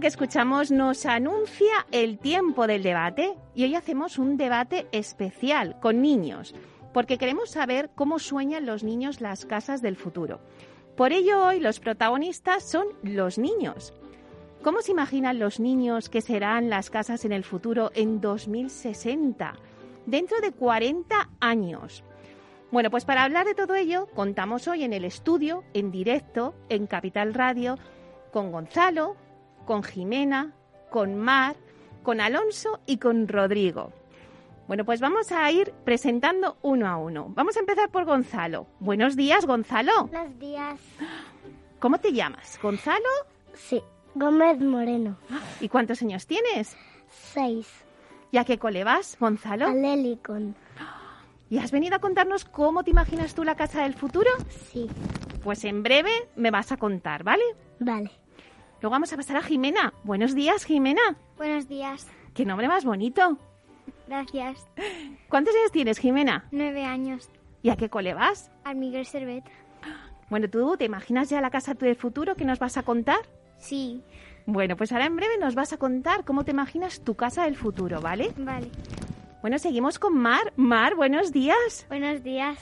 Que escuchamos nos anuncia el tiempo del debate y hoy hacemos un debate especial con niños, porque queremos saber cómo sueñan los niños las casas del futuro. Por ello hoy los protagonistas son los niños. ¿Cómo se imaginan los niños que serán las casas en el futuro en 2060, dentro de 40 años? Bueno, pues para hablar de todo ello, contamos hoy en el estudio, en directo, en Capital Radio, con Gonzalo, con Jimena, con Mar, con Alonso y con Rodrigo. Bueno, pues vamos a ir presentando uno a uno. Vamos a empezar por Gonzalo. Buenos días, Gonzalo. Buenos días. ¿Cómo te llamas? ¿Gonzalo? Sí, Gómez Moreno. ¿Y cuántos años tienes? Seis. ¿Y a qué cole vas, Gonzalo? Al Helicon. ¿Y has venido a contarnos cómo te imaginas tú la casa del futuro? Sí. Pues en breve me vas a contar, ¿vale? Vale. Luego vamos a pasar a Jimena. Buenos días, Jimena. Buenos días. Qué nombre más bonito. Gracias. ¿Cuántos años tienes, Jimena? Nueve años. ¿Y a qué cole vas? Al Miguel Servet. Bueno, ¿tú te imaginas ya la casa del futuro que nos vas a contar? Sí. Bueno, pues ahora en breve nos vas a contar cómo te imaginas tu casa del futuro, ¿vale? Vale. Bueno, seguimos con Mar. Mar, buenos días. Buenos días.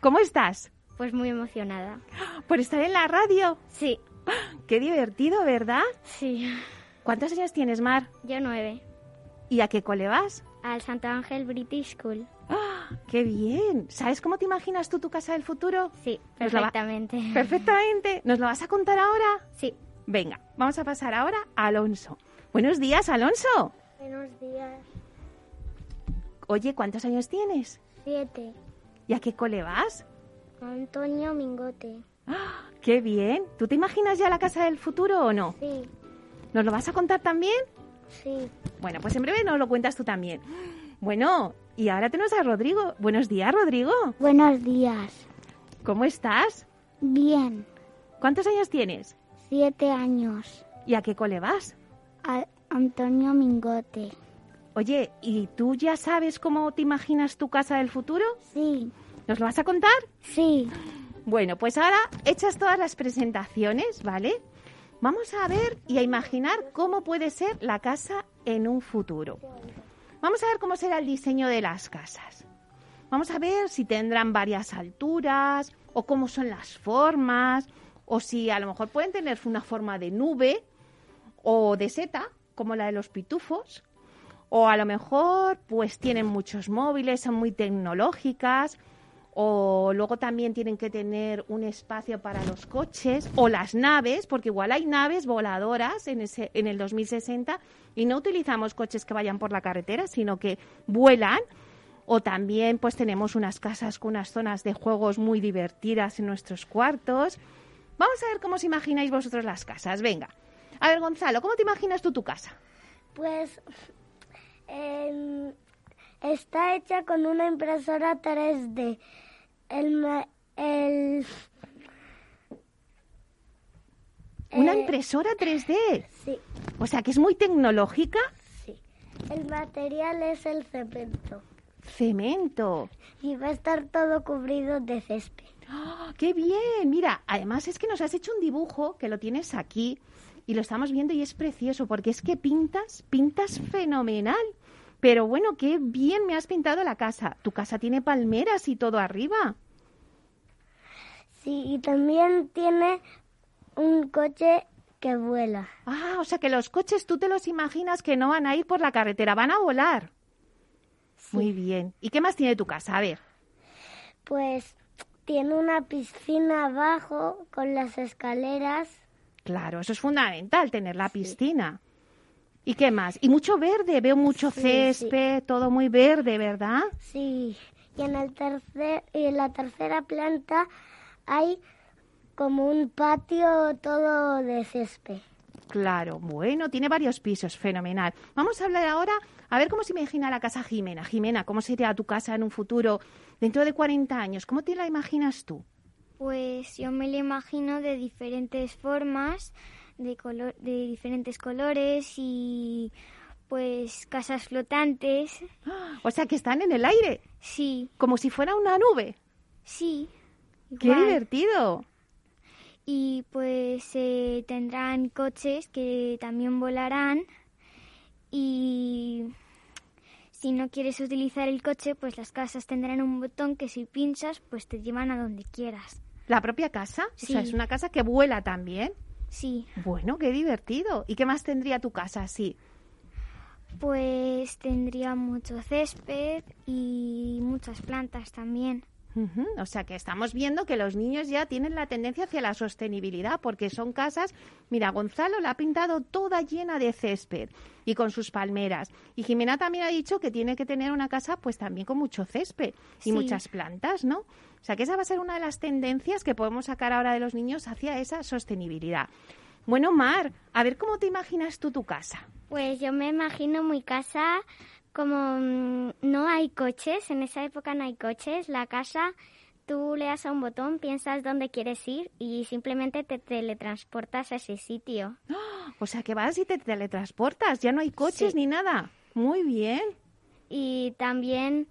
¿Cómo estás? Pues muy emocionada. ¿Por estar en la radio? Sí. Qué divertido, ¿verdad? Sí. ¿Cuántos años tienes, Mar? Yo nueve. ¿Y a qué cole vas? Al Santo Ángel British School. ¡Ah! ¡Qué bien! ¿Sabes cómo te imaginas tú tu casa del futuro? Sí, va- perfectamente. Perfectamente. ¿Nos lo vas a contar ahora? Sí. Venga, vamos a pasar ahora a Alonso. Buenos días, Alonso. Buenos días. Oye, ¿cuántos años tienes? Siete. ¿Y a qué cole vas? Antonio Mingote. ¡Ah! ¡Qué bien! ¿Tú te imaginas ya la casa del futuro o no? Sí. ¿Nos lo vas a contar también? Sí. Bueno, pues en breve nos lo cuentas tú también. Bueno, y ahora tenemos a Rodrigo. Buenos días, Rodrigo. Buenos días. ¿Cómo estás? Bien. ¿Cuántos años tienes? Siete años. ¿Y a qué cole vas? Al Antonio Mingote. Oye, ¿y tú ya sabes cómo te imaginas tu casa del futuro? Sí. ¿Nos lo vas a contar? Sí. Bueno, pues ahora hechas todas las presentaciones, ¿vale? Vamos a ver y a imaginar cómo puede ser la casa en un futuro. Vamos a ver cómo será el diseño de las casas. Vamos a ver si tendrán varias alturas o cómo son las formas o si a lo mejor pueden tener una forma de nube o de seta, como la de los pitufos, o a lo mejor pues tienen muchos móviles, son muy tecnológicas, o luego también tienen que tener un espacio para los coches o las naves, porque igual hay naves voladoras en, ese, en el 2060 y no utilizamos coches que vayan por la carretera, sino que vuelan. O también pues tenemos unas casas con unas zonas de juegos muy divertidas en nuestros cuartos. Vamos a ver cómo os imagináis vosotros las casas. Venga. A ver, Gonzalo, ¿cómo te imaginas tú tu casa? Pues em, está hecha con una impresora 3D. El, el, Una Eh, impresora 3D. sí, O sea, que es muy tecnológica. sí. El material es el cemento Cemento. y va a estar todo cubrido de césped. ¡Ah, ¡Qué bien! Mira, además es que nos has hecho un dibujo que lo tienes aquí y lo estamos viendo y es precioso porque es que pintas, pintas fenomenal. Pero bueno, qué bien me has pintado la casa. Tu casa tiene palmeras y todo arriba. Sí, y también tiene un coche que vuela. Ah, o sea que los coches tú te los imaginas que no van a ir por la carretera, van a volar. Muy bien. ¿Y qué más tiene tu casa? A ver. Pues tiene una piscina abajo con las escaleras. Claro, eso es fundamental, tener la piscina. ¿Y qué más? Y mucho verde, veo mucho Sí, césped, todo muy verde, ¿verdad? Sí. Y en, el tercer, y en la tercera planta hay como un patio todo de césped. Claro, bueno, tiene varios pisos, fenomenal. Vamos a hablar ahora, a ver cómo se imagina la casa Jimena. Jimena, ¿cómo sería tu casa en un futuro dentro de 40 años? ¿Cómo te la imaginas tú? Pues yo me lo imagino de diferentes formas, de, color, de diferentes colores y pues casas flotantes. O sea, que están en el aire, Sí, como si fuera una nube. sí. ¡Qué divertido! Y pues eh, tendrán coches que también volarán y si no quieres utilizar el coche, pues las casas tendrán un botón que si pinchas, pues te llevan a donde quieras. ¿La propia casa? O sea, Sí. es una casa que vuela también. Sí, Bueno, qué divertido. ¿Y qué más tendría tu casa así? pues tendría mucho césped y muchas plantas también. Ujú, O sea que estamos viendo que los niños ya tienen la tendencia hacia la sostenibilidad porque son casas, mira, Gonzalo la ha pintado toda llena de césped y con sus palmeras. Y Jimena también ha dicho que tiene que tener una casa pues también con mucho césped y Sí. muchas plantas, ¿no? O sea que esa va a ser una de las tendencias que podemos sacar ahora de los niños hacia esa sostenibilidad. Bueno, Mar, a ver cómo te imaginas tú tu casa. Pues yo me imagino mi casa como mm, no hay coches, en esa época no hay coches, la casa tú le das a un botón, piensas dónde quieres ir y simplemente te teletransportas a ese sitio. O sea que vas y te teletransportas, ya no hay coches Sí. ni nada. Muy bien. Y también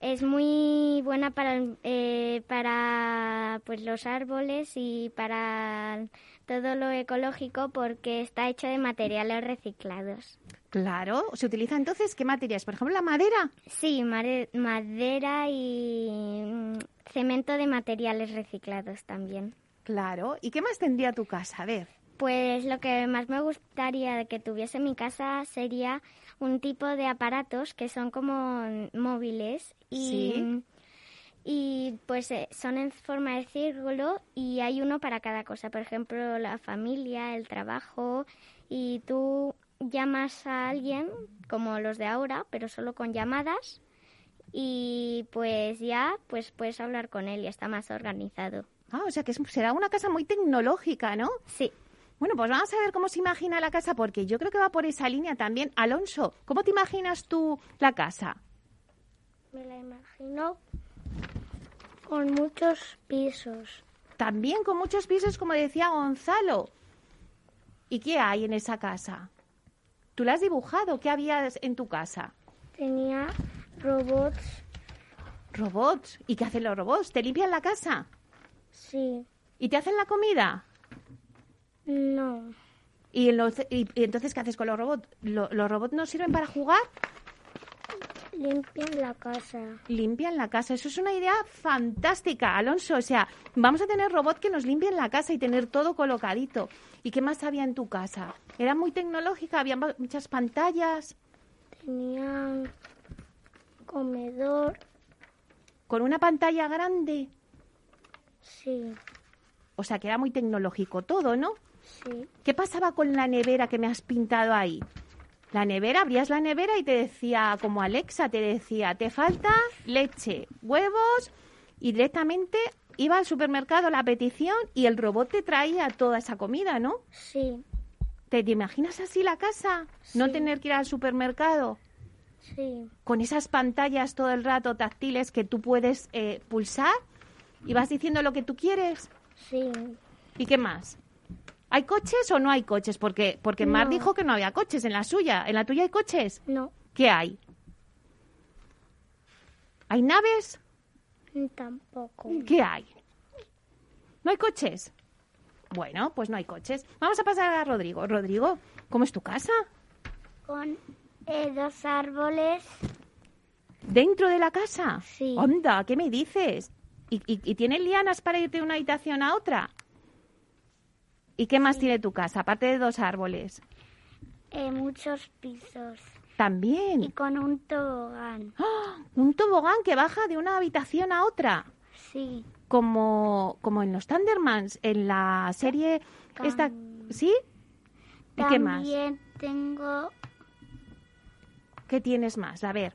es muy buena para, eh, para pues los árboles y para todo lo ecológico porque está hecho de materiales reciclados. Claro, se utiliza entonces qué materias, por ejemplo, la madera. Sí, madera y mm, cemento de materiales reciclados también. Claro, ¿y qué más tendría tu casa? A ver. Pues lo que más me gustaría que tuviese mi casa sería un tipo de aparatos que son como móviles y, Sí. y pues eh, son en forma de círculo y hay uno para cada cosa. Por ejemplo, la familia, el trabajo y tú llamas a alguien como los de ahora, pero solo con llamadas y pues ya pues puedes hablar con él y está más organizado. Ah, o sea que será una casa muy tecnológica, ¿no? Sí. Bueno, pues vamos a ver cómo se imagina la casa, porque yo creo que va por esa línea también. Alonso, ¿cómo te imaginas tú la casa? Me la imagino con muchos pisos. También con muchos pisos, como decía Gonzalo. ¿Y qué hay en esa casa? ¿Tú la has dibujado? ¿Qué había en tu casa? Tenía robots, Robots. ¿Y qué hacen los robots? ¿Te limpian la casa? sí, ¿Y te hacen la comida? No, ¿Y, en los- y- y entonces qué haces con los robots? ¿Lo- ¿Los robots no sirven para jugar? limpian la casa. Limpian la casa. Eso es una idea fantástica, Alonso. O sea, vamos a tener robots que nos limpien la casa y tener todo colocadito. ¿Y qué más había en tu casa? ¿Era muy tecnológica? ¿Había muchas pantallas? Tenían comedor, ¿Con una pantalla grande? sí, O sea, que era muy tecnológico todo, ¿no? Sí, ¿Qué pasaba con la nevera que me has pintado ahí? La nevera, abrías la nevera y te decía, como Alexa, te decía, te falta leche, huevos y directamente iba al supermercado a la petición y el robot te traía toda esa comida, ¿no? sí, ¿Te, te imaginas así la casa? No tener que ir al supermercado sí, con esas pantallas todo el rato táctiles que tú puedes eh, pulsar y vas diciendo lo que tú quieres. sí, ¿Y qué más? ¿Hay coches o no hay coches? Porque, porque Mar dijo que no había coches en la suya. ¿En la tuya hay coches? no, ¿Qué hay? ¿Hay naves? tampoco. ¿Qué hay? ¿No hay coches? Bueno, pues no hay coches. Vamos a pasar a Rodrigo. Rodrigo, ¿cómo es tu casa? Con eh, dos árboles, ¿Dentro de la casa? Sí. Onda, ¿qué me dices? ¿Y, y, lianas para irte de una habitación a otra? ¿Y qué más tiene tu casa, aparte de dos árboles? eh, muchos pisos También. y con un tobogán, ¡Ah! Un tobogán que baja de una habitación a otra. sí, Como, como en los Thundermans, en la serie esta... ¿Sí? ¿Y qué más? También tengo ¿Qué tienes más? A ver.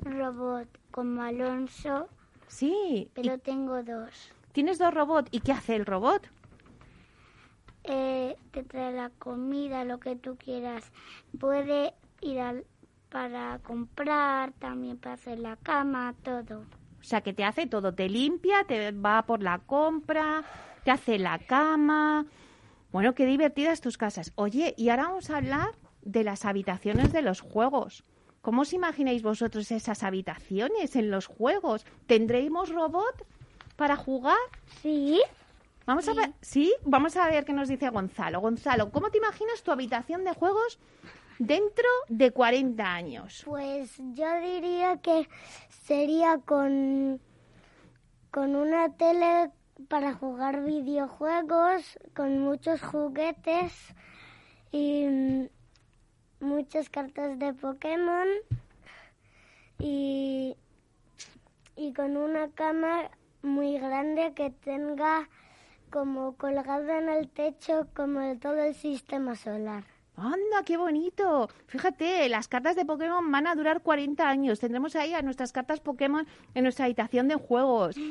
Robot como Alonso, Sí. ¿y pero tengo dos. ¿Tienes dos robots? ¿Y qué hace el robot? Eh, te trae la comida, lo que tú quieras. Puede ir al, para comprar, también para hacer la cama, todo. O sea, que te hace todo. Te limpia, te va por la compra, te hace la cama. Bueno, qué divertidas tus casas. Oye, y ahora vamos a hablar de las habitaciones de los juegos. ¿Cómo os imagináis vosotros esas habitaciones en los juegos? ¿Tendremos robot para jugar? Sí, Vamos a ver, sí, vamos a ver qué nos dice Gonzalo. Gonzalo, ¿cómo te imaginas tu habitación de juegos dentro de 40 años? pues yo diría que sería con, con una tele para jugar videojuegos, con muchos juguetes y mm, muchas cartas de Pokémon y, y con una cama muy grande que tenga como colgada en el techo como de todo el sistema solar. ¡Anda, qué bonito! Fíjate, las cartas de Pokémon van a durar 40 años. Tendremos ahí a nuestras cartas Pokémon en nuestra habitación de juegos.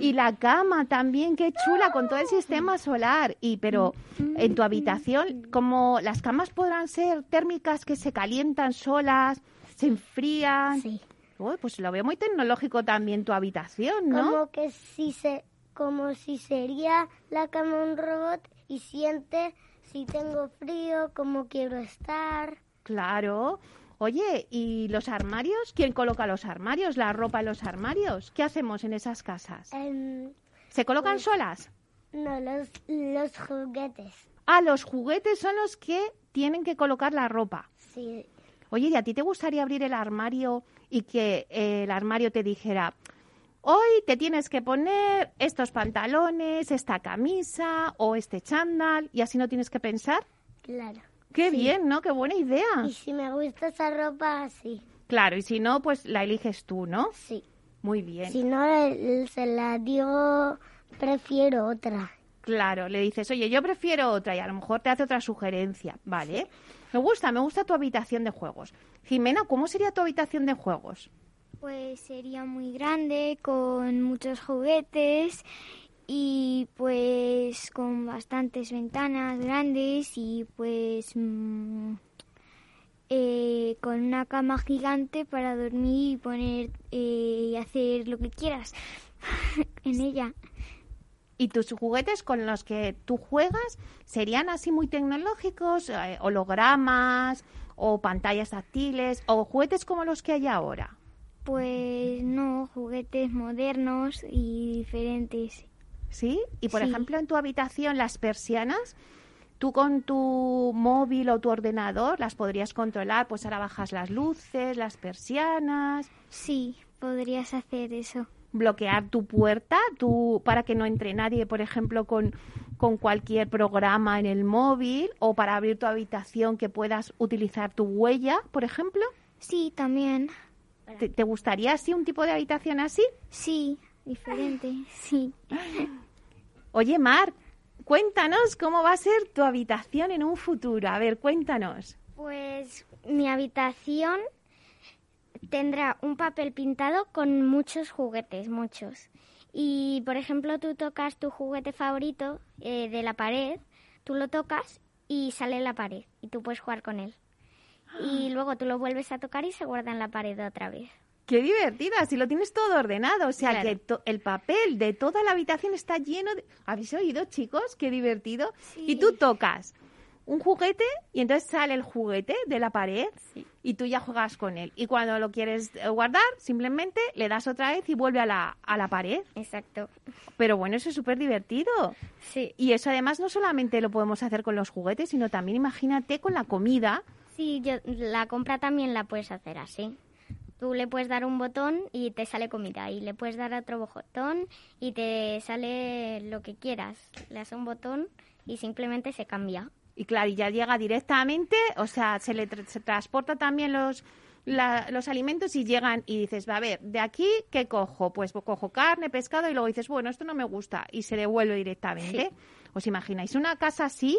Y la cama también, qué chula, con todo el sistema solar. Y pero en tu habitación, como las camas podrán ser térmicas que se calientan solas, se enfrían. Sí. Uy, pues lo veo muy tecnológico también tu habitación, ¿no? Como que si se, como si sería la cama un robot y siente si tengo frío, cómo quiero estar. Claro. Oye, ¿y los armarios? ¿Quién coloca los armarios? ¿La ropa en los armarios? ¿Qué hacemos en esas casas? Em, ¿Se colocan pues- solas? no, los, los juguetes. Ah, los juguetes son los que tienen que colocar la ropa. Sí, Oye, ¿y a ti te gustaría abrir el armario y que eh, el armario te dijera, hoy te tienes que poner estos pantalones, esta camisa o este chándal y así no tienes que pensar? claro. Qué Sí. bien, ¿no? Qué buena idea. Y si me gusta esa ropa, sí, Claro, y si no, pues la eliges tú, ¿no? sí. Muy bien. Si no, se la digo, prefiero otra. Claro, le dices, oye, yo prefiero otra y a lo mejor te hace otra sugerencia, ¿vale? Me gusta, me gusta tu habitación de juegos. Jimena, ¿cómo sería tu habitación de juegos? Pues sería muy grande, con muchos juguetes y pues con bastantes ventanas grandes y pues mm, eh, con una cama gigante para dormir y poner eh, y hacer lo que quieras en ella. ¿Y tus juguetes con los que tú juegas serían así muy tecnológicos, eh, hologramas o pantallas táctiles o juguetes como los que hay ahora? Pues no, juguetes modernos y diferentes. ¿Sí? Y por Sí. ejemplo, en tu habitación las persianas, tú con tu móvil o tu ordenador las podrías controlar, pues ahora bajas las luces, las persianas, Sí, podrías hacer eso. bloquear tu puerta tú, para que no entre nadie, por ejemplo, con, con cualquier programa en el móvil o para abrir tu habitación que puedas utilizar tu huella, por ejemplo. Sí, también. ¿Te, te gustaría así un tipo de habitación así? Sí, diferente. Sí. Oye, Mar, cuéntanos cómo va a ser tu habitación en un futuro. A ver, cuéntanos. Pues mi habitación tendrá un papel pintado con muchos juguetes, muchos. Y, por ejemplo, tú tocas tu juguete favorito eh, de la pared, tú lo tocas y sale la pared y tú puedes jugar con él. Y luego tú lo vuelves a tocar y se guarda en la pared otra vez. Qué divertida, si lo tienes todo ordenado. O sea, Claro. que el papel de toda la habitación está lleno de... ¿Habéis oído, chicos? Qué divertido. Y tú tocas un juguete y entonces sale el juguete de la pared y tú ya juegas con él. Y cuando lo quieres eh, guardar, simplemente le das otra vez y vuelve a la, a la pared. Exacto. Pero bueno, eso es súper divertido. Sí. Y eso además no solamente lo podemos hacer con los juguetes, sino también imagínate con la comida. Sí, yo, la compra también la puedes hacer así. Tú le puedes dar un botón y te sale comida. Y le puedes dar otro botón y te sale lo que quieras. Le das un botón y simplemente se cambia. Y claro, y ya llega directamente, o sea, se le tra- se transporta también los, la- los alimentos y llegan y dices, va a ver, de aquí, ¿qué cojo? Pues cojo carne, pescado y luego dices, bueno, esto no me gusta y se devuelve directamente. ¿Os imagináis una casa así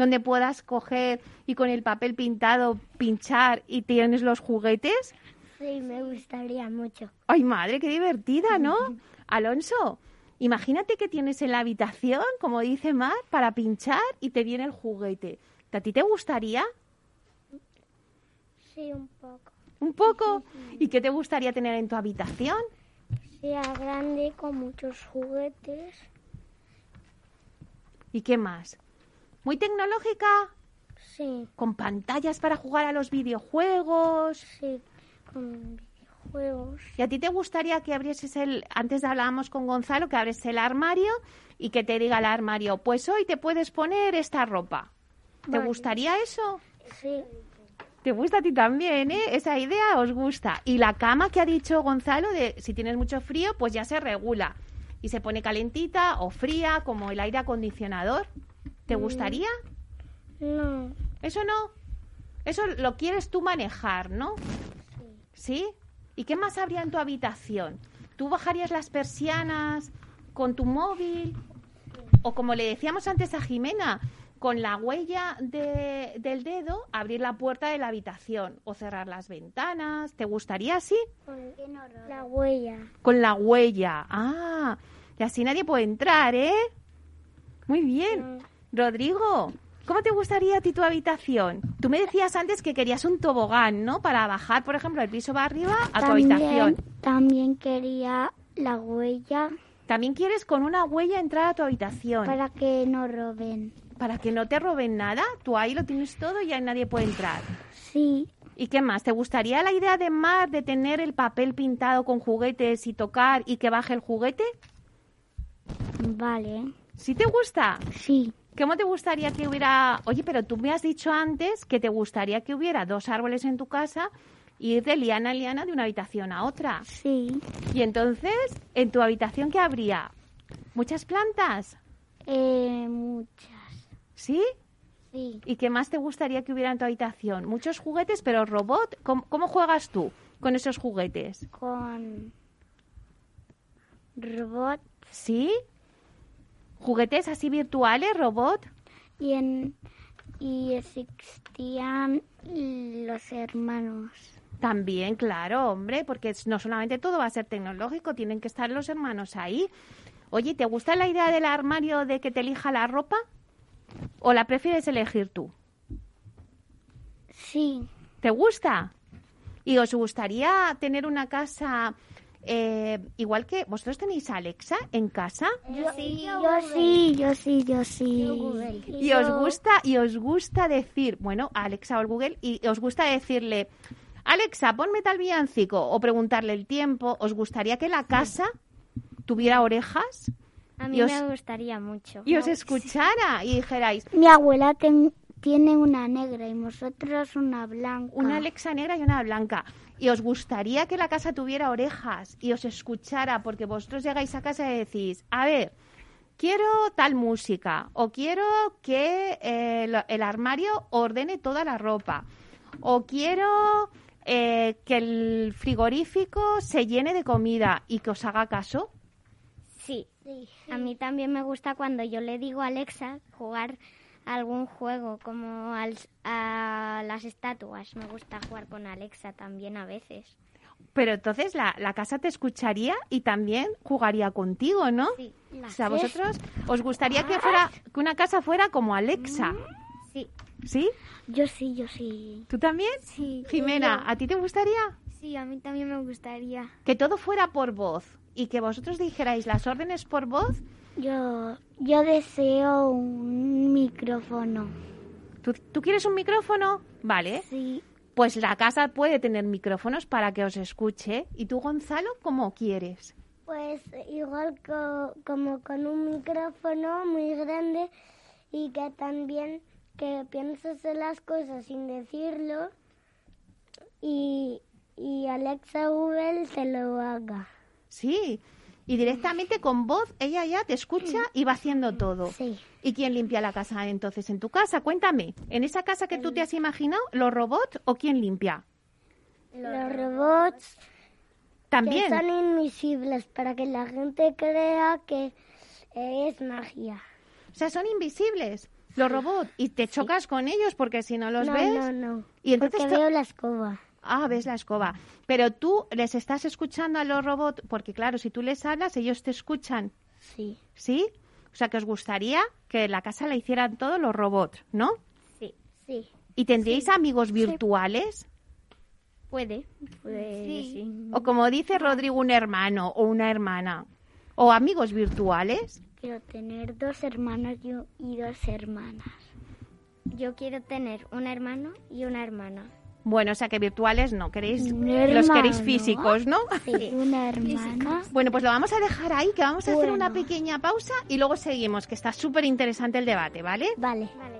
donde puedas coger y con el papel pintado pinchar y tienes los juguetes? Sí, me gustaría mucho. Ay, madre, qué divertida, ¿no? Alonso, imagínate que tienes en la habitación, como dice Mar, para pinchar y te viene el juguete. ¿A ti te gustaría? Sí, un poco. ¿Un poco? ¿Y qué te gustaría tener en tu habitación? Sea grande, con muchos juguetes. ¿Y qué más? ¿Muy tecnológica? Sí, ¿Con pantallas para jugar a los videojuegos? sí, con videojuegos. ¿Y a ti te gustaría que abrieses el, antes hablábamos con Gonzalo, que abres el armario y que te diga el armario, pues hoy te puedes poner esta ropa? ¿Te Vale. gustaría eso? Sí, Te gusta a ti también, ¿eh? Esa idea os gusta. Y la cama que ha dicho Gonzalo, de si tienes mucho frío, pues ya se regula. Y se pone calentita o fría, como el aire acondicionador. ¿Te gustaría? no, Eso no. Eso lo quieres tú manejar, ¿no? ¿Sí? ¿Y qué más habría en tu habitación? ¿Tú bajarías las persianas con tu móvil? O como le decíamos antes a Jimena, con la huella de- del dedo, abrir la puerta de la habitación o cerrar las ventanas. ¿Te gustaría así? la huella. Con la huella. Ah, y así nadie puede entrar, ¿eh? Muy bien. Rodrigo, ¿cómo te gustaría a ti tu habitación? Tú me decías antes que querías un tobogán, ¿no? Para bajar, por ejemplo, el piso va arriba a tu habitación. también quería la huella También quieres con una huella entrar a tu habitación. Para... para que no roben. que no te roben nada. Tú ahí lo tienes todo y ya nadie puede entrar. Sí, ¿Y qué más? ¿Te gustaría la idea de Mar de tener el papel pintado con juguetes y tocar y que baje el juguete? vale. ¿Sí te gusta? Sí, ¿Cómo te gustaría que hubiera... Oye, pero tú me has dicho antes que te gustaría que hubiera dos árboles en tu casa y ir de liana a liana de una habitación a otra. sí. Y entonces, ¿en tu habitación qué habría? ¿Muchas plantas? Eh, muchas. ¿Sí? Sí. ¿Y qué más te gustaría que hubiera en tu habitación? Muchos juguetes, pero robot. ¿Cómo, cómo juegas tú con esos juguetes? Con robot ¿Sí? ¿Juguetes así virtuales, robot? y en y existían los hermanos. También, claro, hombre, porque no solamente todo va a ser tecnológico, tienen que estar los hermanos ahí. Oye, ¿te gusta la idea del armario de que te elija la ropa? ¿O la prefieres elegir tú? Sí, ¿Te gusta? ¿Y os gustaría tener una casa eh, igual que vosotros tenéis a Alexa en casa? yo sí, yo sí, yo sí, yo sí. Y os gusta y os gusta decir, bueno, a Alexa o al Google y os gusta decirle, Alexa, ponme tal villancico o preguntarle el tiempo. ¿Os gustaría que la casa tuviera orejas A mí me gustaría mucho. y os escuchara y dijerais Mi abuela ten- tiene una negra y nosotros una blanca. una Alexa negra y una blanca? Y os gustaría que la casa tuviera orejas y os escuchara porque vosotros llegáis a casa y decís, a ver, quiero tal música o quiero que eh, el armario ordene toda la ropa o quiero eh, que el frigorífico se llene de comida y que os haga caso. Sí. A mí también me gusta cuando yo le digo a Alexa jugar algún juego como al- a las estatuas. Me gusta jugar con Alexa también a veces. Pero entonces la, la casa te escucharía y también jugaría contigo, ¿no? Sí. O sea, vosotros os gustaría que fuera que una casa fuera como Alexa, Sí. ¿sí? Yo sí, yo sí. ¿Tú también? Sí. Jimena, ¿a ti te gustaría Sí, a mí también me gustaría. que todo fuera por voz y que vosotros dijerais las órdenes por voz? Yo, yo deseo un micrófono. ¿Tú, tú quieres un micrófono? Vale. Sí. Pues la casa puede tener micrófonos para que os escuche. ¿Y tú, Gonzalo, cómo quieres? Pues igual co- como con un micrófono muy grande y que también que pienses en las cosas sin decirlo y, y Alexa Google se lo haga. Sí. Y directamente con voz ella ya te escucha y va haciendo todo. Sí. ¿Y quién limpia la casa entonces en tu casa? Cuéntame. ¿En esa casa que tú te has imaginado, los robots o quién limpia? Los robots También. que son invisibles para que la gente crea que es magia. O sea, son invisibles. Los robots. ¿Y te chocas con ellos porque si no los no, ves? no, no. Y entonces Porque veo la escoba. Ah, ves la escoba. Pero tú les estás escuchando a los robots porque claro, si tú les hablas, ellos te escuchan, Sí. ¿sí? O sea, que os gustaría que la casa la hicieran todos los robots, ¿no? Sí. Sí. ¿Y tendríais amigos virtuales? Puede. Puede, sí. O como dice Rodrigo, un hermano o una hermana. ¿O amigos virtuales? Quiero tener dos hermanos y dos hermanas. Yo quiero tener un hermano y una hermana. Bueno, o sea que virtuales no, queréis, los queréis físicos, ¿no? Sí. Una hermana. Bueno, pues lo vamos a dejar ahí, que vamos a hacer una pequeña pausa y luego seguimos, que está súper interesante el debate, ¿vale? Vale. Vale.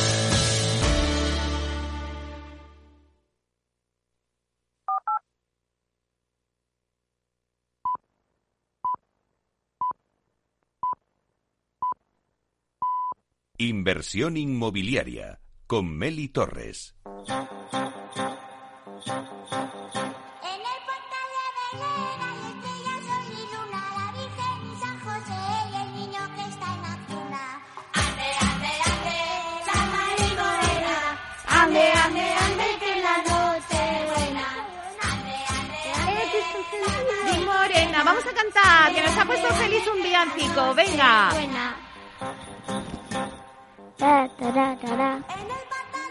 Inversión inmobiliaria con Meli Torres. Ande, ande, ande, que la noche buena. Di Morena, vamos a cantar, que nos ha puesto feliz un villancico. Venga. Ta, tara.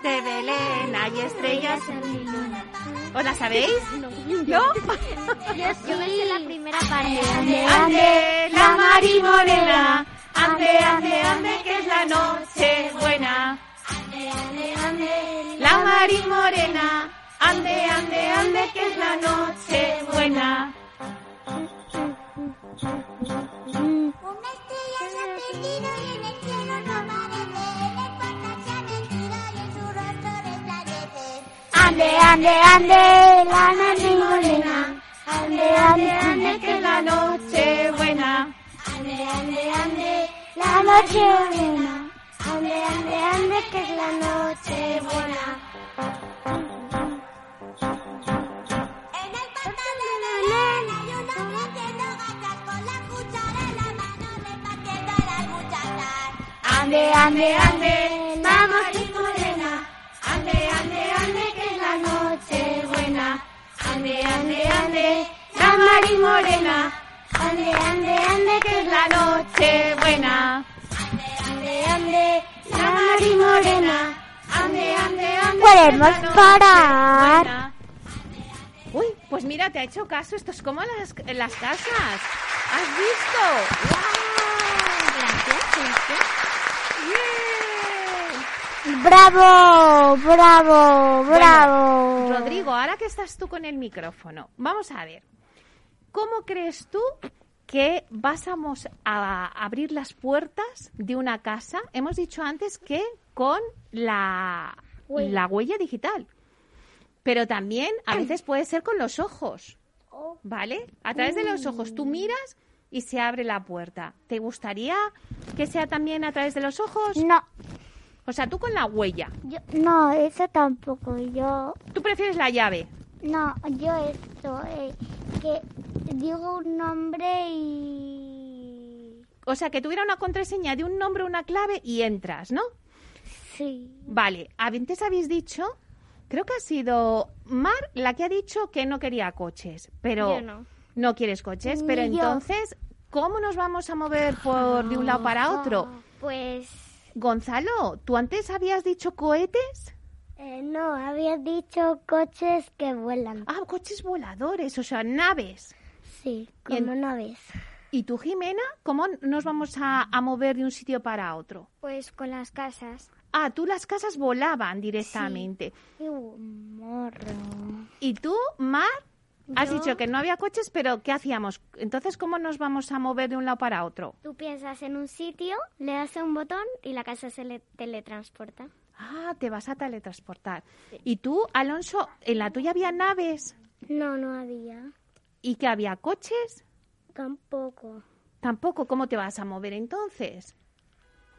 De Belén hay estrellas en mi luna. ¿Os la sabéis? ¿No? Yo me sé la primera parte. Ande, la Mari Morena. Ande, ande, ande, que es la noche buena. La Mari Morena. Ande, ande, ande, que es la noche buena. Ande, ande, la Morena. Ande, ande, ande, que la noche buena. Ande, ande, ande, la noche. Ande, ande, ande, que es la noche buena. En el patio de Belén hay un hombre haciendo gachas con la cuchara en la mano repartiendo las muchachas. Ande, ande, ande, Ande, ande, ande, la Mari Morena. Ande, ande, ande, que es la noche buena. Ande, ande, la Mari Morena. Ande, ande, ande. Podemos parar. Uy, pues mira, te ha hecho caso. Esto es como las, en las casas. ¿Has visto? ¡Bien! Bravo, bravo, bravo. Bueno, Rodrigo, ahora que estás tú con el micrófono, vamos a ver. ¿Cómo crees tú que vamos a abrir las puertas de una casa? Hemos dicho antes que con la, Huella. la huella digital. Pero también a veces puede ser con los ojos. Oh. ¿Vale? A través de los ojos tú miras y se abre la puerta. ¿Te gustaría que sea también a través de los ojos? No, O sea, tú con la huella. yo, no, eso tampoco. Yo, Tú prefieres la llave. no, yo esto, eh, que digo un nombre y... O sea, que tuviera una contraseña de un nombre, una clave y entras, ¿no? Sí. Vale, antes habéis dicho, creo que ha sido Mar la que ha dicho que no quería coches, pero Yo no. no quieres coches, pero yo. entonces, ¿cómo nos vamos a mover por de un lado para otro? Pues Gonzalo, ¿tú antes habías dicho cohetes? Eh, no, había dicho coches que vuelan. Ah, coches voladores, o sea, naves. Sí, en- como naves. ¿Y tú, Jimena, cómo nos vamos a, a mover de un sitio para otro? Pues con las casas. Ah, tú las casas volaban directamente. ¡Qué morro! ¿Y tú, Mar? Has dicho que no había coches, pero ¿qué hacíamos? Entonces, ¿cómo nos vamos a mover de un lado para otro? tú piensas en un sitio, le das un botón y la casa se le teletransporta. Ah, te vas a teletransportar. ¿Y tú, Alonso, en la tuya había naves? No, no había. ¿Y que había coches? Tampoco. Tampoco. ¿Cómo te vas a mover entonces?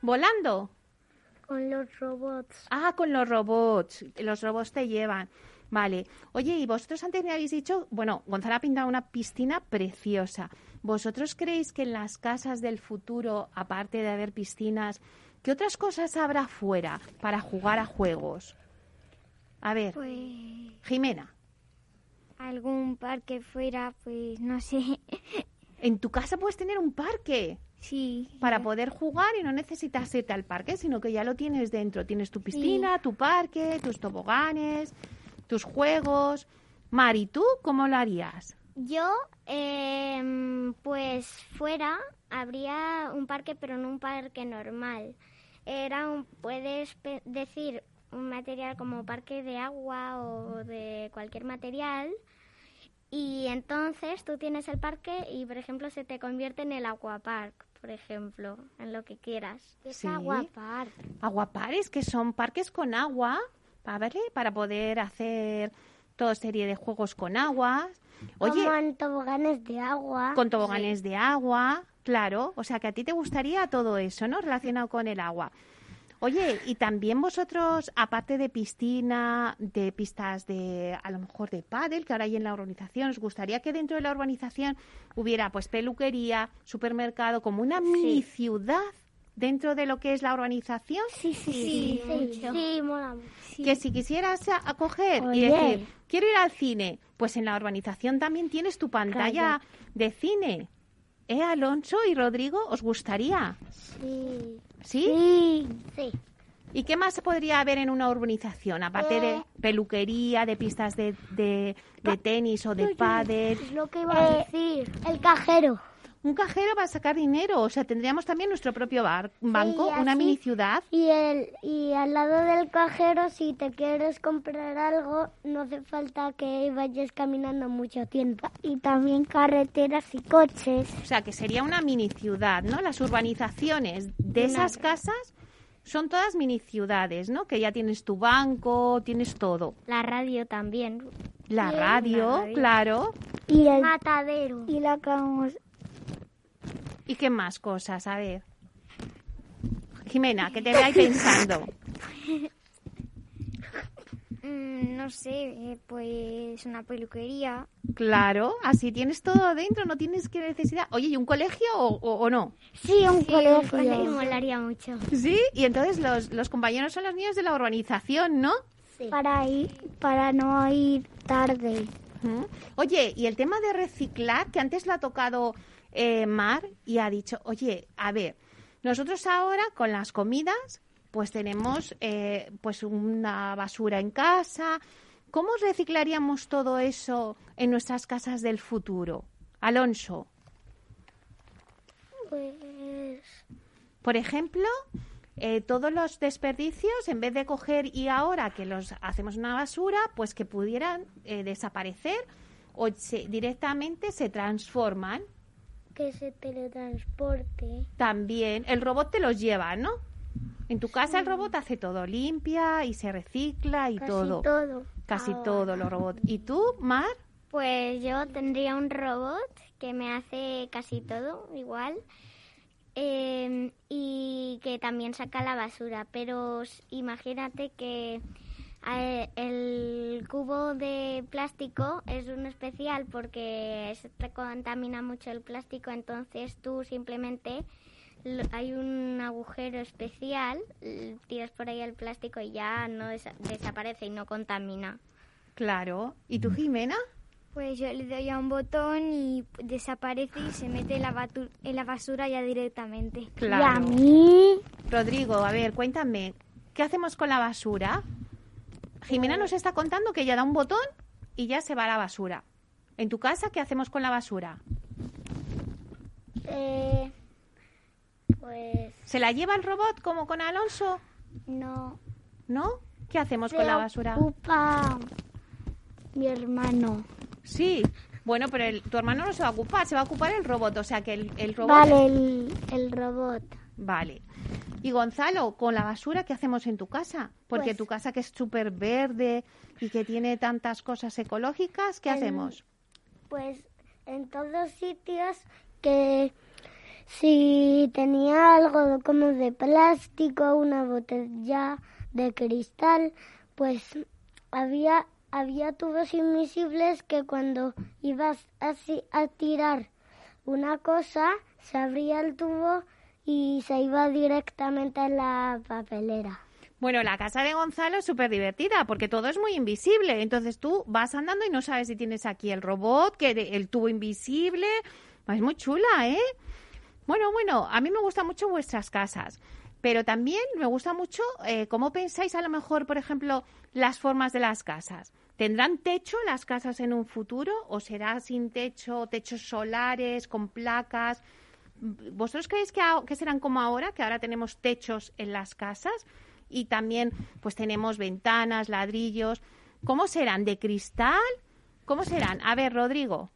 ¿Volando? Con los robots. Ah, con los robots. Los robots te llevan. Vale. Oye, y vosotros antes me habéis dicho, bueno, Gonzalo ha pintado una piscina preciosa. ¿Vosotros creéis que en las casas del futuro, aparte de haber piscinas, qué otras cosas habrá fuera para jugar a juegos? A ver, Pues Jimena, algún parque fuera, pues no sé. en tu casa puedes tener un parque Sí. para poder jugar y no necesitas irte al parque, sino que ya lo tienes dentro. Tienes tu piscina, tu parque, tus toboganes, tus juegos. Mari, ¿tú cómo lo harías? Yo, em, pues fuera habría un parque, pero no un parque normal. Era un, puedes decir un material como parque de agua o de cualquier material. Y entonces tú tienes el parque y, por ejemplo, se te convierte en el aquapark, por ejemplo, en lo que quieras. Es Sí. aguapar. Aguapares, que son parques con agua, ¿vale? Para poder hacer toda serie de juegos con agua. Oye, Como en toboganes de agua. con toboganes de agua, claro. O sea, que a ti te gustaría todo eso, ¿no? Relacionado con el agua. Oye, y también vosotros, aparte de piscina, de pistas de, a lo mejor de pádel, que ahora hay en la urbanización, ¿os gustaría que dentro de la urbanización hubiera pues peluquería, supermercado, como una mini ciudad dentro de lo que es la urbanización? Sí, sí, Sí, sí, mola mucho. Que si quisieras a- acoger y Oye. decir, quiero ir al cine, pues en la urbanización también tienes tu pantalla de cine. ¿Eh, Alonso y Rodrigo? ¿Os gustaría? Sí. ¿Sí? Sí. Sí. ¿Y qué más podría haber en una urbanización? Aparte de Eh. peluquería, de pistas de, de, de tenis o de pádel. Es lo que iba a decir. El cajero. Un cajero va a sacar dinero. O sea, tendríamos también nuestro propio bar- banco, Sí, una mini ciudad. Y, el, y al lado del cajero, si te quieres comprar algo, no hace falta que vayas caminando mucho tiempo. Y también carreteras y coches. O sea, que sería una mini ciudad, ¿no? Las urbanizaciones de esas casas son todas mini ciudades, ¿no? Que ya tienes tu banco, tienes todo. La radio también. La radio, la radio. claro. Y el Matadero. y la. ¿Y qué más cosas? A ver. Jimena, que te veáis pensando. Mm, no sé, eh, pues una peluquería. Claro, así tienes todo dentro, no tienes que necesidad. Oye, ¿y un colegio o, o- o no? Sí, un colegio. molaría mucho. Sí, y entonces los, los compañeros son los niños de la urbanización, ¿no? Para ir, para no ir tarde. Oye, y el tema de reciclar, que antes lo ha tocado eh, Mar y ha dicho, oye, a ver, nosotros ahora con las comidas, pues tenemos eh, pues una basura en casa. ¿Cómo reciclaríamos todo eso en nuestras casas del futuro? Alonso, Pues por ejemplo, eh, todos los desperdicios, en vez de coger y ahora que los hacemos una basura, pues que pudieran eh, desaparecer o se- directamente se transforman. Que se teletransporte. También el robot te los lleva, ¿no? En tu casa el robot hace todo, limpia y se recicla y Casi todo. todo. Casi Ahora. todo los robots. ¿Y tú, Mar? Pues yo tendría un robot que me hace casi todo igual eh, y que también saca la basura. Pero imagínate que el cubo de plástico es un especial porque se contamina mucho el plástico, entonces tú simplemente hay un agujero especial, tiras por ahí el plástico y ya no desa- desaparece y no contamina. Claro. ¿Y tú, Jimena? Pues yo le doy a un botón y desaparece y se mete en la, batu- en la basura ya directamente. Claro. Y a mí, Rodrigo, a ver, cuéntame, ¿qué hacemos con la basura? Jimena nos está contando que ella da un botón y ya se va a la basura. En tu casa, ¿qué hacemos con la basura? eh, pues ¿Se la lleva el robot como con Alonso? no. ¿No? ¿Qué hacemos Se con la basura? ocupa mi hermano. Sí. Bueno, pero el- tu hermano no se va a ocupar, se va a ocupar el robot. O sea que el, el robot. Vale, el, el robot. Vale. Y Gonzalo, con la basura, ¿qué hacemos en tu casa? Porque Pues- tu casa que es súper verde y que tiene tantas cosas ecológicas, ¿qué En- hacemos? Pues en todos sitios que si tenía algo como de plástico, una botella de cristal, pues había había tubos invisibles que cuando ibas así a tirar una cosa, se abría el tubo y se iba directamente a la papelera. Bueno, la casa de Gonzalo es súper divertida porque todo es muy invisible. Entonces tú vas andando y no sabes si tienes aquí el robot, que el tubo invisible. Es muy chula, ¿eh? Bueno, bueno, a mí me gustan mucho vuestras casas. Pero también me gusta mucho eh, cómo pensáis a lo mejor, por ejemplo, las formas de las casas. ¿Tendrán techo las casas en un futuro o será sin techo, techos solares, con placas? ¿Vosotros creéis que, serán como ahora, que ahora tenemos techos en las casas y también pues tenemos ventanas, ladrillos? ¿Cómo serán? ¿De cristal? ¿Cómo serán? A ver, Rodrigo,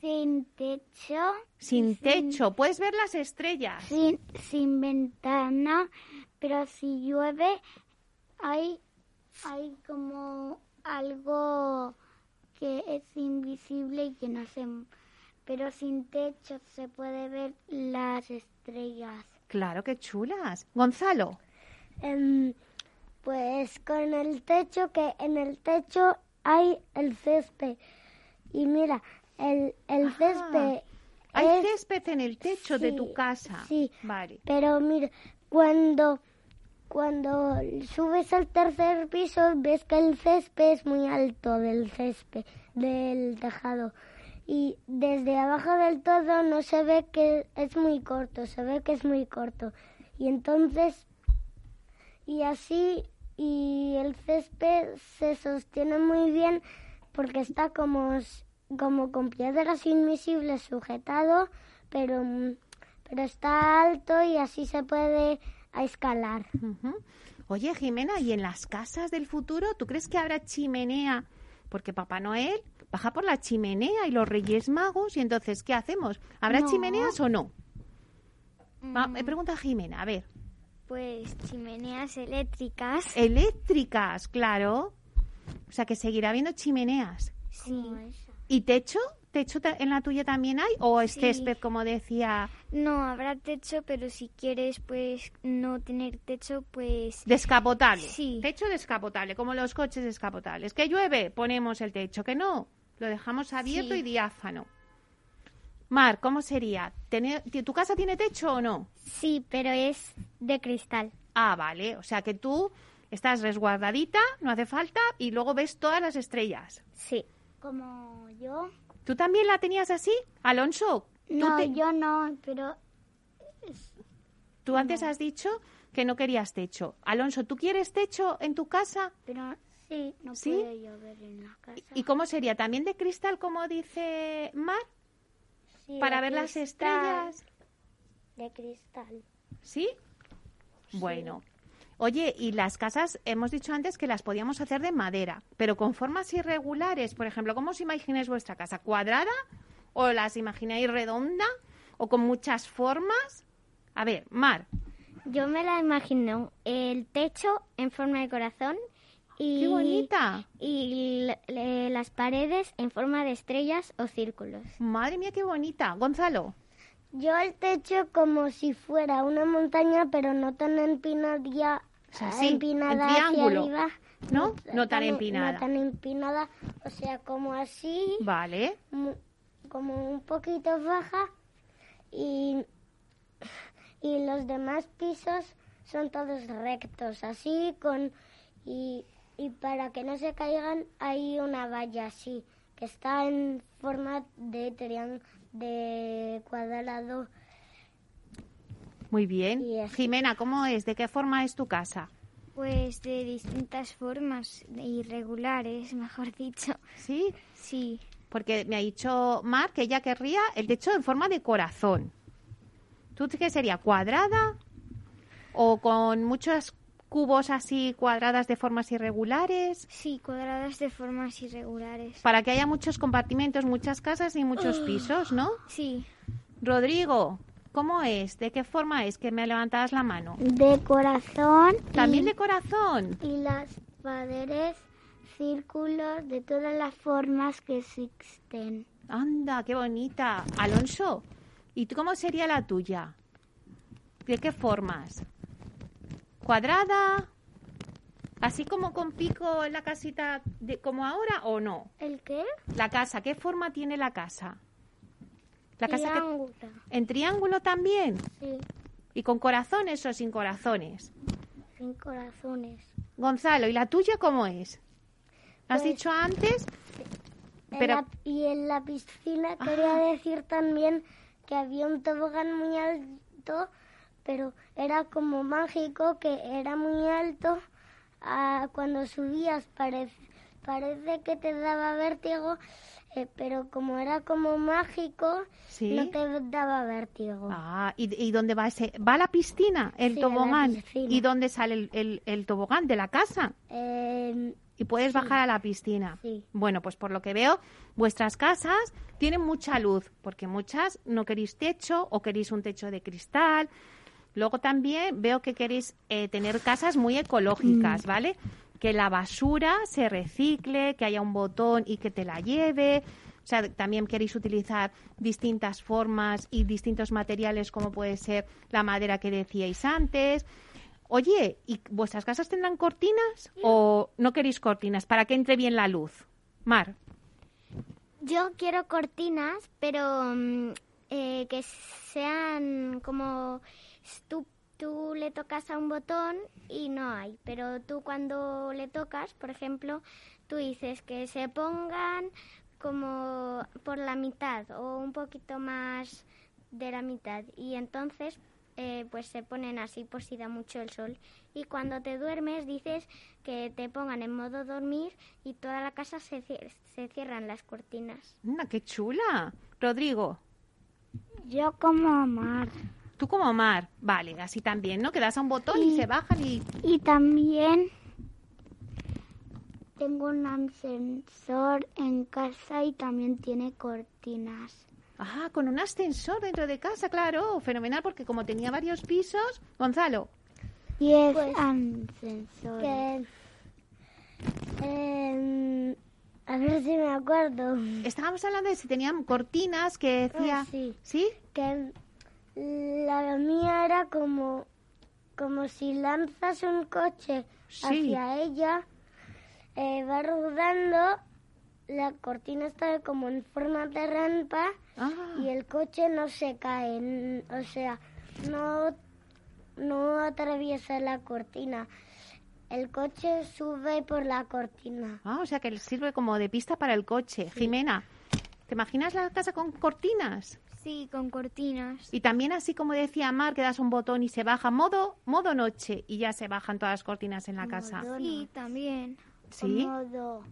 Sin techo, sin techo, puedes ver las estrellas. sin, sin ventana, pero si llueve hay, hay como algo que es invisible y que no se... Pero sin techo se puede ver las estrellas. Claro, qué chulas. Gonzalo, Em, pues con el techo, que en el techo hay el césped. Y mira, el, el césped... Hay es- césped en el techo de tu casa. Sí, Vale. pero mira, cuando, cuando subes al tercer piso ves que el césped es muy alto del césped, del tejado. Y desde abajo del todo no se ve que es muy corto, se ve que es muy corto. Y entonces, y así, y el césped se sostiene muy bien porque está como, como con piedras invisibles sujetado, pero, pero está alto y así se puede escalar. Oye, Jimena, ¿y en las casas del futuro tú crees que habrá chimenea? Porque Papá Noel baja por la chimenea y los Reyes Magos, y entonces, ¿qué hacemos? ¿Habrá No. chimeneas o no? Va, Mm. me pregunta Jimena, a ver. Pues chimeneas eléctricas. Eléctricas, claro. O sea, que seguirá habiendo chimeneas. Sí. ¿Y techo? ¿Techo en la tuya también hay? ¿O es Sí. césped, como decía, No, habrá techo, pero si quieres pues no tener techo, pues... descapotable? Sí. Techo descapotable, como los coches descapotables. ¿Que llueve? Ponemos el techo. ¿Que no? Lo dejamos abierto Sí. y diáfano. Mar, ¿cómo sería? ¿Tener- ti- ¿Tu casa tiene techo o no? Sí, pero es de cristal. Ah, vale. O sea que tú estás resguardadita, no hace falta, y luego ves todas las estrellas. Sí. Como yo. ¿Tú también la tenías así, Alonso? ¿Tú No, te- yo no, pero Tú antes has dicho que no querías techo. Alonso, ¿tú quieres techo en tu casa? pero sí, no ¿Sí? puede llover en la casa. ¿Y cómo sería? ¿También de cristal, como dice Mar? Sí, ¿Para ver las estrellas? De cristal. ¿Sí? Bueno. Oye, y las casas, hemos dicho antes que las podíamos hacer de madera, pero con formas irregulares. Por ejemplo, ¿cómo os imagináis vuestra casa? ¿Cuadrada? ¿O las imagináis redonda? ¿O con muchas formas? A ver, Mar, Yo me la imagino el techo en forma de corazón y, qué bonita. y le- las paredes en forma de estrellas o círculos. Madre mía, qué bonita. Gonzalo. Yo el techo como si fuera una montaña, pero no tan empinada, O sea, sí, empinada hacia triángulo, arriba. ¿no? No tan em- empinada. No tan empinada, o sea, como así, Vale. como un poquito baja y, y los demás pisos son todos rectos, así con y, y para que no se caigan hay una valla así que está en forma de triángulo de cuadrado Muy bien. Jimena, ¿cómo es? ¿De qué forma es tu casa? Pues de distintas formas, irregulares, mejor dicho. ¿Sí? Sí. Porque me ha dicho Mar que ella querría el techo en forma de corazón. ¿Tú qué sería? ¿Cuadrada? ¿O con muchos cubos así cuadradas de formas irregulares? Sí, cuadradas de formas irregulares. Para que haya muchos compartimentos, muchas casas y muchos pisos, ¿no? Sí. Rodrigo, ¿cómo es? ¿De qué forma es? Que me levantabas la mano. de corazón También y, de corazón. y las paredes círculos de todas las formas que existen. Anda, qué bonita. Alonso, ¿y tú cómo sería la tuya? ¿De qué formas? ¿Cuadrada? ¿Así como con pico en la casita de, como ahora o no? ¿El qué? La casa, ¿qué forma tiene la casa? La casa que- en triángulo también. Sí, ¿Y con corazones o sin corazones? sin corazones. Gonzalo, ¿y la tuya cómo es? ¿Lo has Pues- dicho antes? En Pero- la- y en la piscina Ah. quería decir también que había un tobogán muy alto, pero era como mágico, que era muy alto. Ah, cuando subías parece, parece que te daba vértigo, eh, pero como era como mágico, Sí. no te daba vértigo. Ah, ¿y, y dónde va ese? ¿Va a la piscina, el Sí, tobogán? piscina. ¿Y dónde sale el, el- el tobogán? ¿De la casa? Eh, Y puedes Sí. bajar a la piscina. Sí. Bueno, pues por lo que veo, vuestras casas tienen mucha luz, porque muchas no queréis techo o queréis un techo de cristal. Luego también veo que queréis eh, tener casas muy ecológicas, Mm. ¿vale? Que la basura se recicle, que haya un botón y que te la lleve. O sea, también queréis utilizar distintas formas y distintos materiales, como puede ser la madera que decíais antes. Oye, ¿y vuestras casas tendrán cortinas o no queréis cortinas para que entre bien la luz? Mar. Yo quiero cortinas, pero mm, eh, que sean como tú, tú le tocas a un botón y no hay, pero tú cuando le tocas, por ejemplo, tú dices que se pongan como por la mitad o un poquito más de la mitad y entonces eh, pues se ponen así por si da mucho el sol y cuando te duermes dices que te pongan en modo dormir y toda la casa se, cier- se cierran las cortinas. ¡Anda, qué chula! Rodrigo. Yo como Mar. Tú como Mar. Vale, así también, ¿no? Que das a un botón y, Y- se bajan y... Y también tengo un ascensor en casa y también tiene cortinas. Ah, con un ascensor dentro de casa, claro. Fenomenal, porque como tenía varios pisos... Gonzalo. Y es Pues, ascensor. em, a ver si me acuerdo. Estábamos hablando de si tenían cortinas que decía... Ah, sí. ¿Sí? Que la mía era como, como si lanzas un coche Sí. hacia ella, eh, va rodando, la cortina está como en forma de rampa Ah. y el coche no se cae, o sea, no, no atraviesa la cortina. El coche sube por la cortina. Ah, o sea que sirve como de pista para el coche. Jimena, ¿te imaginas la casa con cortinas? Sí, con cortinas. Y también así como decía Mar, que das un botón y se baja modo, modo noche y ya se bajan todas las cortinas en la casa. Sí, también. ¿Sí? Modo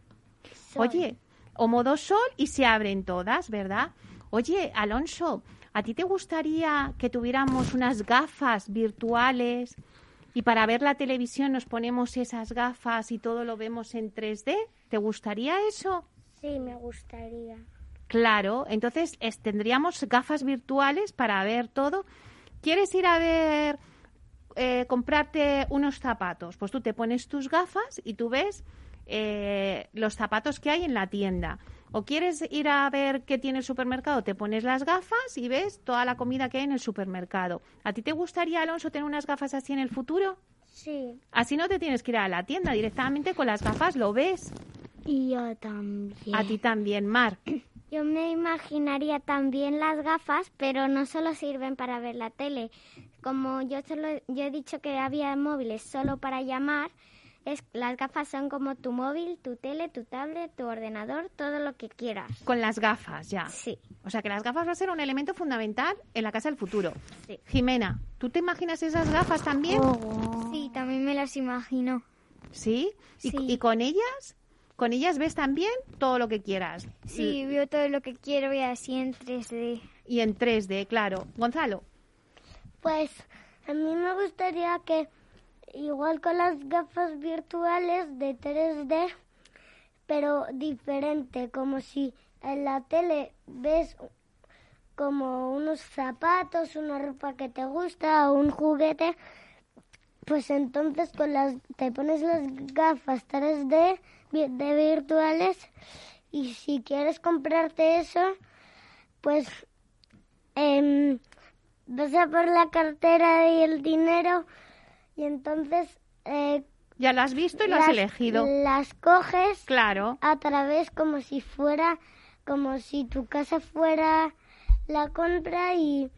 Oye, o modo sol y se abren todas, ¿verdad? Oye, Alonso, ¿a ti te gustaría que tuviéramos unas gafas virtuales y para ver la televisión nos ponemos esas gafas y todo lo vemos en 3D? ¿Te gustaría eso? Sí, me gustaría. Claro, entonces es- tendríamos gafas virtuales para ver todo. ¿Quieres ir a ver, eh, comprarte unos zapatos? Pues tú te pones tus gafas y tú ves eh, los zapatos que hay en la tienda. ¿O quieres ir a ver qué tiene el supermercado? Te pones las gafas y ves toda la comida que hay en el supermercado. ¿A ti te gustaría, Alonso, tener unas gafas así en el futuro? Sí. Así no te tienes que ir a la tienda, directamente con las gafas lo ves. Y yo también. A ti también, Mar. Yo me imaginaría también las gafas, pero no solo sirven para ver la tele. Como yo solo yo he dicho que había móviles solo para llamar, es las gafas son como tu móvil, tu tele, tu tablet, tu ordenador, todo lo que quieras. Con las gafas, ya. Sí. O sea que las gafas va a ser un elemento fundamental en la casa del futuro. Sí. Jimena, ¿tú te imaginas esas gafas también? Sí, también me las imagino. ¿Sí? ¿Y, Sí. y con ellas? ¿Con ellas ves también todo lo que quieras? Sí, veo todo lo que quiero y así en 3D. Y en 3D, claro. Gonzalo. Pues a mí me gustaría que, igual con las gafas virtuales de 3D, pero diferente, como si en la tele ves como unos zapatos, una ropa que te gusta o un juguete, pues entonces con las te pones las gafas 3D vi- de virtuales y si quieres comprarte eso, pues em, vas a por la cartera y el dinero y entonces eh, Ya lo has visto y lo has las- elegido. Las coges Claro. a través como si fuera, como si tu casa fuera la compra y,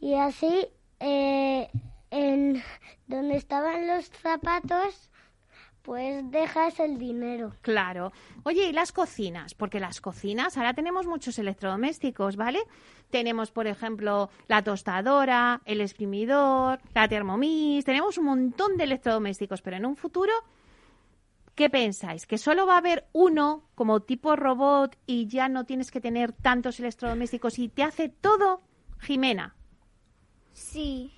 y así eh, en donde estaban los zapatos pues dejas el dinero. Claro. Oye, ¿y las cocinas? Porque las cocinas, ahora tenemos muchos electrodomésticos, ¿vale? Tenemos, por ejemplo, la tostadora, el exprimidor, la Thermomix, tenemos un montón de electrodomésticos, pero en un futuro, ¿qué pensáis? ¿Que solo va a haber uno como tipo robot y ya no tienes que tener tantos electrodomésticos y te hace todo? Jimena, Sí,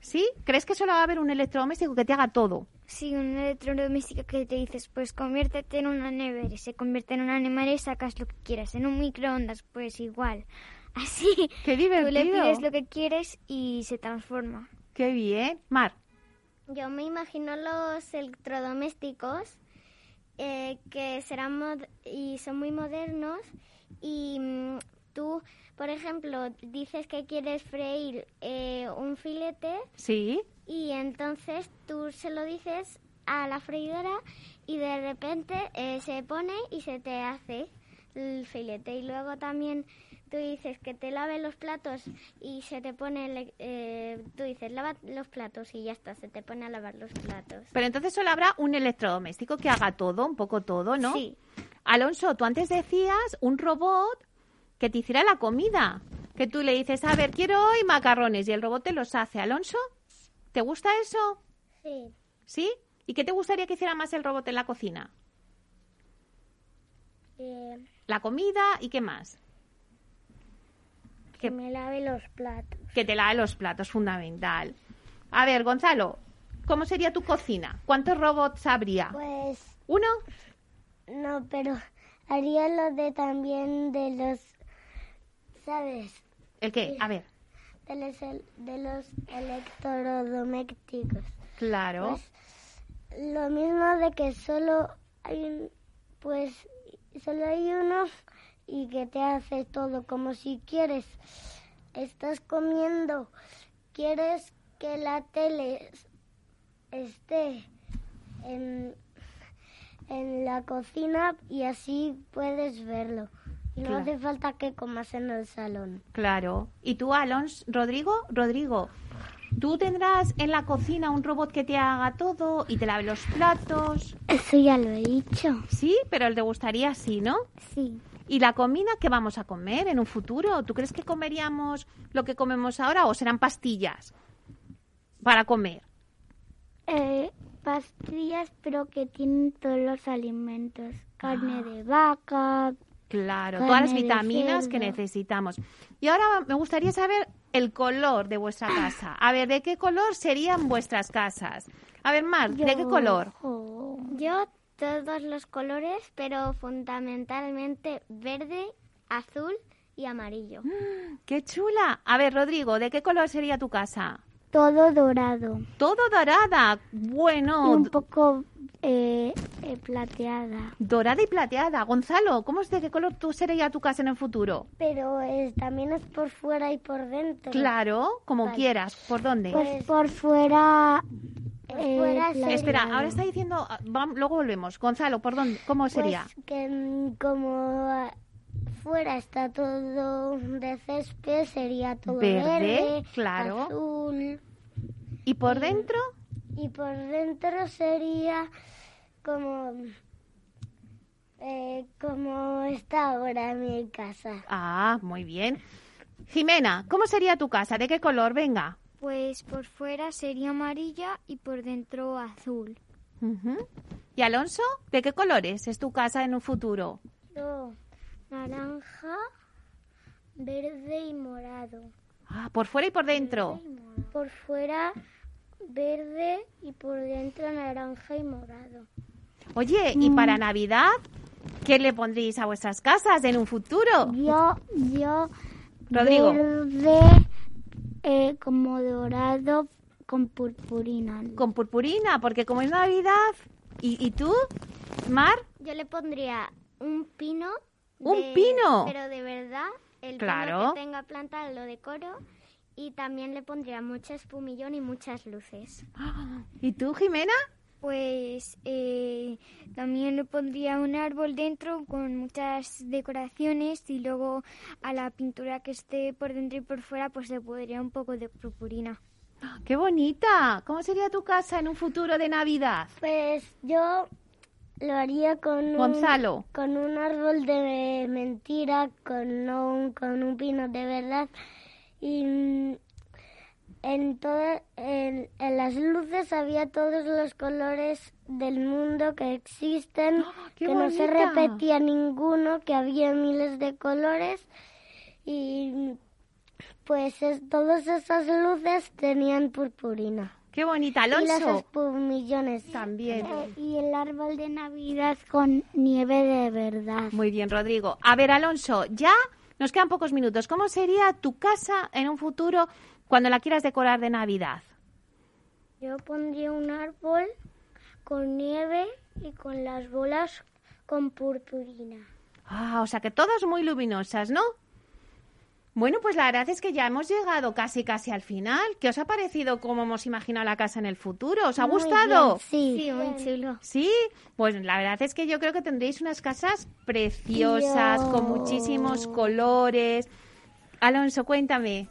¿sí? ¿Crees que solo va a haber un electrodoméstico que te haga todo? Sí, un electrodoméstico que te dices, pues conviértete en una nevera, y se convierte en una nevera y sacas lo que quieras. En un microondas, pues igual. Así. ¡Qué Tú le divertido! pides lo que quieres y se transforma. ¡Qué bien! Mar, Yo me imagino los electrodomésticos eh, que serán mod- y son muy modernos y mm, tú, por ejemplo, dices que quieres freír eh, un filete ¿sí? Y entonces tú se lo dices a la freidora y de repente eh, se pone y se te hace el filete. Y luego también tú dices que te lave los platos y se te pone, el- eh, tú dices lava los platos y ya está, se te pone a lavar los platos. Pero entonces solo habrá un electrodoméstico que haga todo, un poco todo, ¿no? Sí. Alonso, tú antes decías un robot que te hiciera la comida. Que tú le dices, a ver, quiero hoy macarrones y el robot te los hace. Alonso, ¿te gusta eso? Sí. ¿Sí? ¿Y qué te gustaría que hiciera más el robot en la cocina? Eh, La comida y qué más. que me lave los platos. Que te lave los platos, fundamental. A ver, Gonzalo, ¿cómo sería tu cocina? ¿Cuántos robots habría? Pues ¿Uno? no, pero haría lo de también de los, ¿sabes? ¿El qué? A ver, De los, de los electrodomésticos. claro. Pues lo mismo de que solo hay un, pues solo hay uno y que te hace todo como si quieres estás comiendo quieres que la tele esté en, en la cocina y así puedes verlo y no Claro. hace falta que comas en el salón Claro. ¿Y tú, Alonso? Rodrigo? Rodrigo, ¿tú tendrás en la cocina un robot que te haga todo y te lave los platos? Eso ya lo he dicho. Sí, pero te gustaría así, ¿no? Sí. ¿Y la comida qué vamos a comer en un futuro? ¿Tú crees que comeríamos lo que comemos ahora o serán pastillas para comer? Eh, pastillas, pero que tienen todos los alimentos. Carne de vaca. Claro, todas las vitaminas que necesitamos. Y ahora me gustaría saber el color de vuestra casa. A ver, ¿de qué color serían vuestras casas? A ver, Mar, ¿de qué color? Yo todos los colores, pero fundamentalmente verde, azul y amarillo. ¡Qué chula! A ver, Rodrigo, ¿de qué color sería tu casa? Todo dorado. Todo dorada. Y Bueno, un poco eh, eh, plateada. dorada y plateada. Gonzalo, ¿cómo es de qué color tú sería tu casa en el futuro? pero es, también es por fuera y por dentro Claro, como Vale. quieras. ¿Por dónde? Pues por fuera. eh, fuera. Espera, ahora está diciendo, ah, vam- luego volvemos. Gonzalo, ¿por dónde? ¿Cómo sería? Pues que como ah, fuera está todo de césped, sería todo Verde, verde, claro. azul. ¿Y por dentro? Y por dentro sería como, eh, como está ahora mi casa. Ah, muy bien. Jimena, ¿cómo sería tu casa? ¿De qué color? Venga. Pues por fuera sería amarilla y por dentro azul. Ujú. ¿Y Alonso? ¿De qué colores es tu casa en un futuro? Yo, naranja, verde y morado. Ah, por fuera y por dentro. Por fuera verde y por dentro naranja y morado. Oye, ¿y para Navidad? ¿Qué le pondréis a vuestras casas en un futuro? Yo, yo, Rodrigo. verde, eh, como dorado con purpurina. Con purpurina, porque como es Navidad. ¿Y, y tú, Mar? Yo le pondría un pino. ¿Un de- pino? Pero de verdad, el Claro. pino que tenga planta lo decoro. Y también le pondría mucha espumillón y muchas luces. ¿Y tú, Jimena? Pues eh, también le pondría un árbol dentro con muchas decoraciones y luego a la pintura que esté por dentro y por fuera pues le pondría un poco de purpurina. ¡Qué bonita! ¿Cómo sería tu casa en un futuro de Navidad? Pues yo lo haría con un, Gonzalo. con un árbol de mentira, con, no un, con un pino de verdad. Y mm, en, toda- en, en las luces había todos los colores del mundo que existen, ¡Ah, qué que no se bonita! repetía ninguno, que había miles de colores. Y pues es- todas esas luces tenían purpurina. ¡Qué bonita, Y las Alonso! espumillones También. Y el árbol de Navidad con nieve de verdad. Muy bien, Rodrigo. A ver, Alonso, ya nos quedan pocos minutos. ¿Cómo sería tu casa en un futuro cuando la quieras decorar de Navidad? Yo pondría un árbol con nieve y con las bolas con purpurina. Ah, o sea que todas muy luminosas, ¿no? Bueno, pues la verdad es que ya hemos llegado casi casi al final. ¿Qué os ha parecido cómo hemos imaginado la casa en el futuro? ¿Os ha Muy gustado? bien, sí. Sí, muy chulo. ¿Sí? Pues la verdad es que yo creo que tendréis unas casas preciosas, con muchísimos colores. Alonso, cuéntame,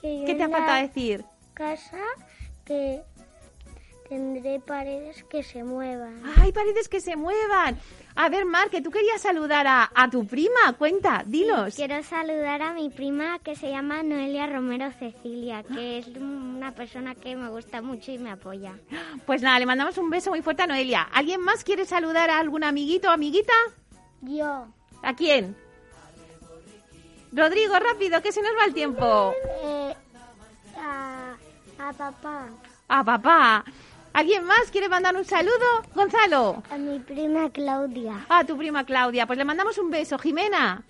Que ¿qué te ha faltado decir? casa que tendré paredes que se muevan. ¡Ay, paredes que se muevan! A ver, Mar, que tú querías saludar a, a tu prima. Cuenta, dinos. Quiero saludar a mi prima que se llama Noelia Romero Cecilia, que es una persona que me gusta mucho y me apoya. Pues nada, le mandamos un beso muy fuerte a Noelia. ¿Alguien más quiere saludar a algún amiguito o amiguita? Yo. ¿A quién? Rodrigo, rápido, que se nos va el tiempo. Eh, a, a papá. A papá. ¿Alguien más quiere mandar un saludo? Gonzalo. A mi prima Claudia. A tu prima Claudia. Pues le mandamos un beso. Jimena.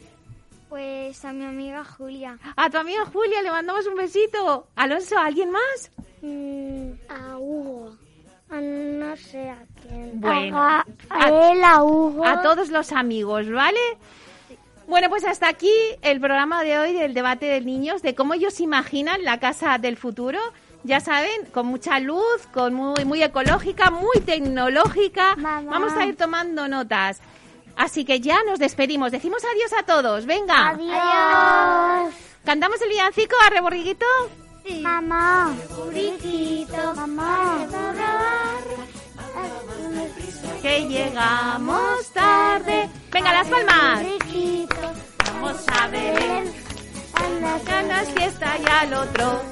Pues a mi amiga Julia. A tu amiga Julia le mandamos un besito. Alonso, ¿alguien más? Mm, a Hugo. A no sé a quién. Bueno. A, a él, a Hugo. A todos los amigos, ¿vale? Bueno, pues hasta aquí el programa de hoy del debate de niños, de cómo ellos imaginan la casa del futuro. Ya saben, con mucha luz, con muy, muy ecológica, muy tecnológica. Vamos a ir tomando notas. Así que ya nos despedimos. Decimos adiós a todos. Venga. Adiós. ¿Cantamos el villancico a reborriguito? Mamá. Burriquito. Mamá. Que llegamos tarde. Venga, las palmas. Vamos a beber. Unas ganas fiesta y al otro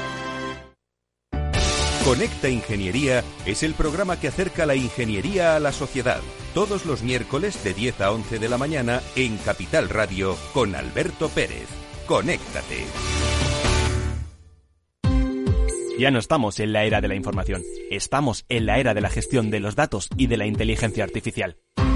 Conecta Ingeniería es el programa que acerca la ingeniería a la sociedad. Todos los miércoles de 10 a 11 de la mañana en Capital Radio con Alberto Pérez. Conéctate. Ya no estamos en la era de la información, estamos en la era de la gestión de los datos y de la inteligencia artificial.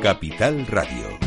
Capital Radio.